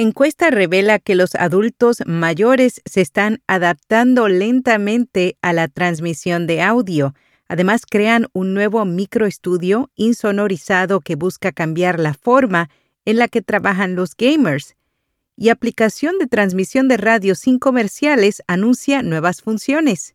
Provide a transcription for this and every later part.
Encuesta revela que los adultos mayores se están adaptando lentamente a la transmisión de audio. Además, crean un nuevo microestudio insonorizado que busca cambiar la forma en la que trabajan los gamers. Y aplicación de transmisión de radio sin comerciales anuncia nuevas funciones.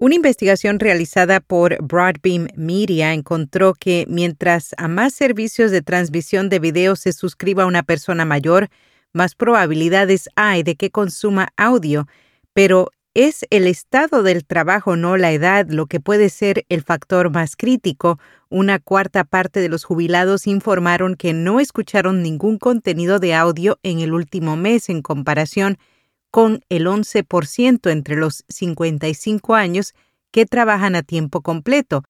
una investigación realizada por Broadbeam Media encontró que mientras a más servicios de transmisión de video se suscriba una persona mayor, más probabilidades hay de que consuma audio, pero es el estado del trabajo, no la edad, lo que puede ser el factor más crítico. Una cuarta parte de los jubilados informaron que no escucharon ningún contenido de audio en el último mes en comparación con el 11% entre los 55 años que trabajan a tiempo completo.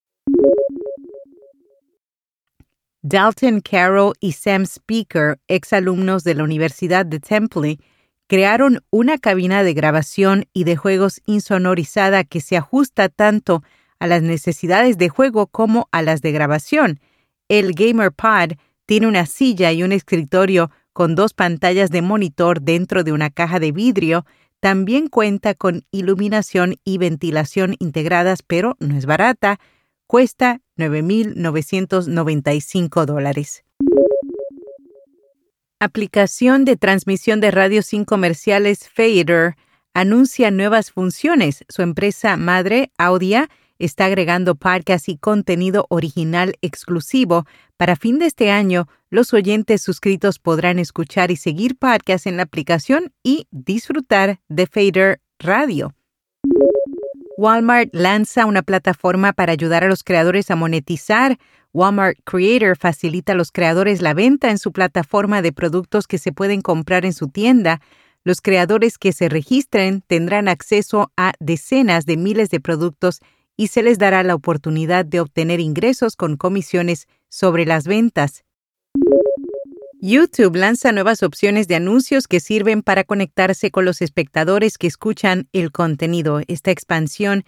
Dalton Carroll y Sam Speaker, exalumnos de la Universidad de Temple, crearon una cabina de grabación y de juegos insonorizada que se ajusta tanto a las necesidades de juego como a las de grabación. El Gamer Pod tiene una silla y un escritorio con dos pantallas de monitor dentro de una caja de vidrio, también cuenta con iluminación y ventilación integradas, pero no es barata. Cuesta 9.995 dólares. Aplicación de transmisión de radio sin comerciales Fader anuncia nuevas funciones. Su empresa madre, Audia, está agregando podcasts y contenido original exclusivo. Para fin de este año, los oyentes suscritos podrán escuchar y seguir podcasts en la aplicación y disfrutar de Fader Radio. Walmart lanza una plataforma para ayudar a los creadores a monetizar. Walmart Creator facilita a los creadores la venta en su plataforma de productos que se pueden comprar en su tienda. Los creadores que se registren tendrán acceso a decenas de miles de productos y se les dará la oportunidad de obtener ingresos con comisiones sobre las ventas. YouTube lanza nuevas opciones de anuncios que sirven para conectarse con los espectadores que escuchan el contenido. Esta expansión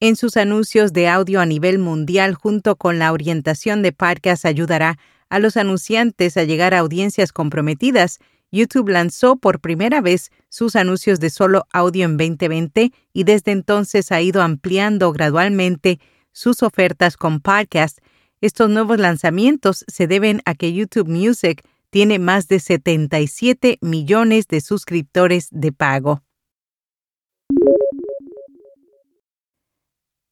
en sus anuncios de audio a nivel mundial junto con la orientación de podcast ayudará a los anunciantes a llegar a audiencias comprometidas YouTube lanzó por primera vez sus anuncios de solo audio en 2020 y desde entonces ha ido ampliando gradualmente sus ofertas con podcast. Estos nuevos lanzamientos se deben a que YouTube Music tiene más de 77 millones de suscriptores de pago.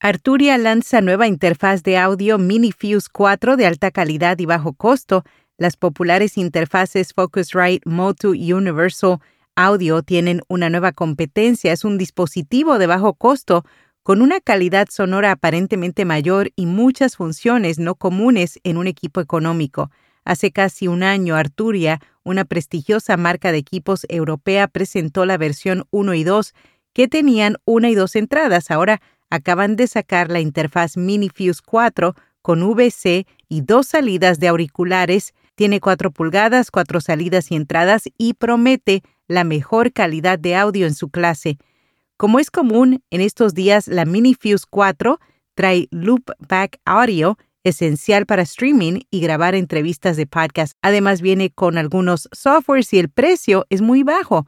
Arturia lanza nueva interfaz de audio MiniFuse 4 de alta calidad y bajo costo las populares interfaces Focusrite Motu y Universal Audio tienen una nueva competencia. Es un dispositivo de bajo costo con una calidad sonora aparentemente mayor y muchas funciones no comunes en un equipo económico. Hace casi un año, Arturia, una prestigiosa marca de equipos europea, presentó la versión 1 y 2 que tenían una y dos entradas. Ahora acaban de sacar la interfaz MiniFuse 4 con VC y dos salidas de auriculares tiene 4 pulgadas, cuatro salidas y entradas y promete la mejor calidad de audio en su clase. Como es común en estos días, la MiniFuse 4 trae loopback audio esencial para streaming y grabar entrevistas de podcast. Además viene con algunos softwares y el precio es muy bajo.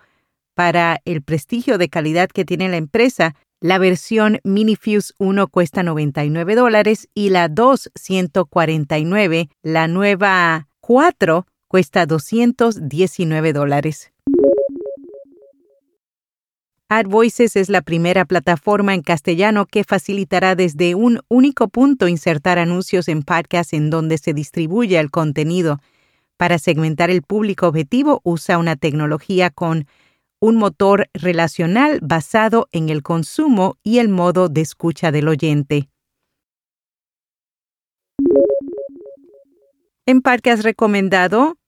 Para el prestigio de calidad que tiene la empresa, la versión MiniFuse 1 cuesta 99 dólares y la 2 149. La nueva 4 cuesta 219 dólares. AdVoices es la primera plataforma en castellano que facilitará desde un único punto insertar anuncios en podcasts en donde se distribuye el contenido. Para segmentar el público objetivo usa una tecnología con un motor relacional basado en el consumo y el modo de escucha del oyente. En Podcast Recomendado,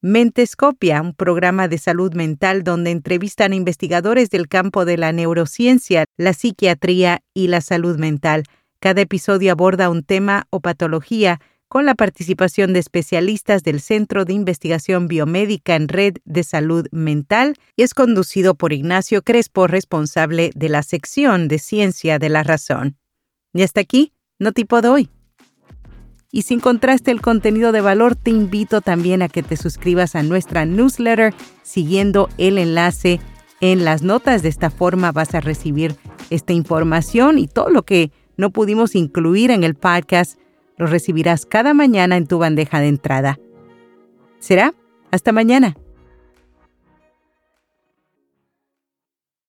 Mentescopia, un programa de salud mental donde entrevistan a investigadores del campo de la neurociencia, la psiquiatría y la salud mental. Cada episodio aborda un tema o patología con la participación de especialistas del Centro de Investigación Biomédica en Red de Salud Mental y es conducido por Ignacio Crespo, responsable de la sección de Ciencia de la Razón. Y hasta aquí, no tipo de hoy. Y si encontraste el contenido de valor, te invito también a que te suscribas a nuestra newsletter siguiendo el enlace en las notas. De esta forma vas a recibir esta información y todo lo que no pudimos incluir en el podcast lo recibirás cada mañana en tu bandeja de entrada. ¿Será? Hasta mañana.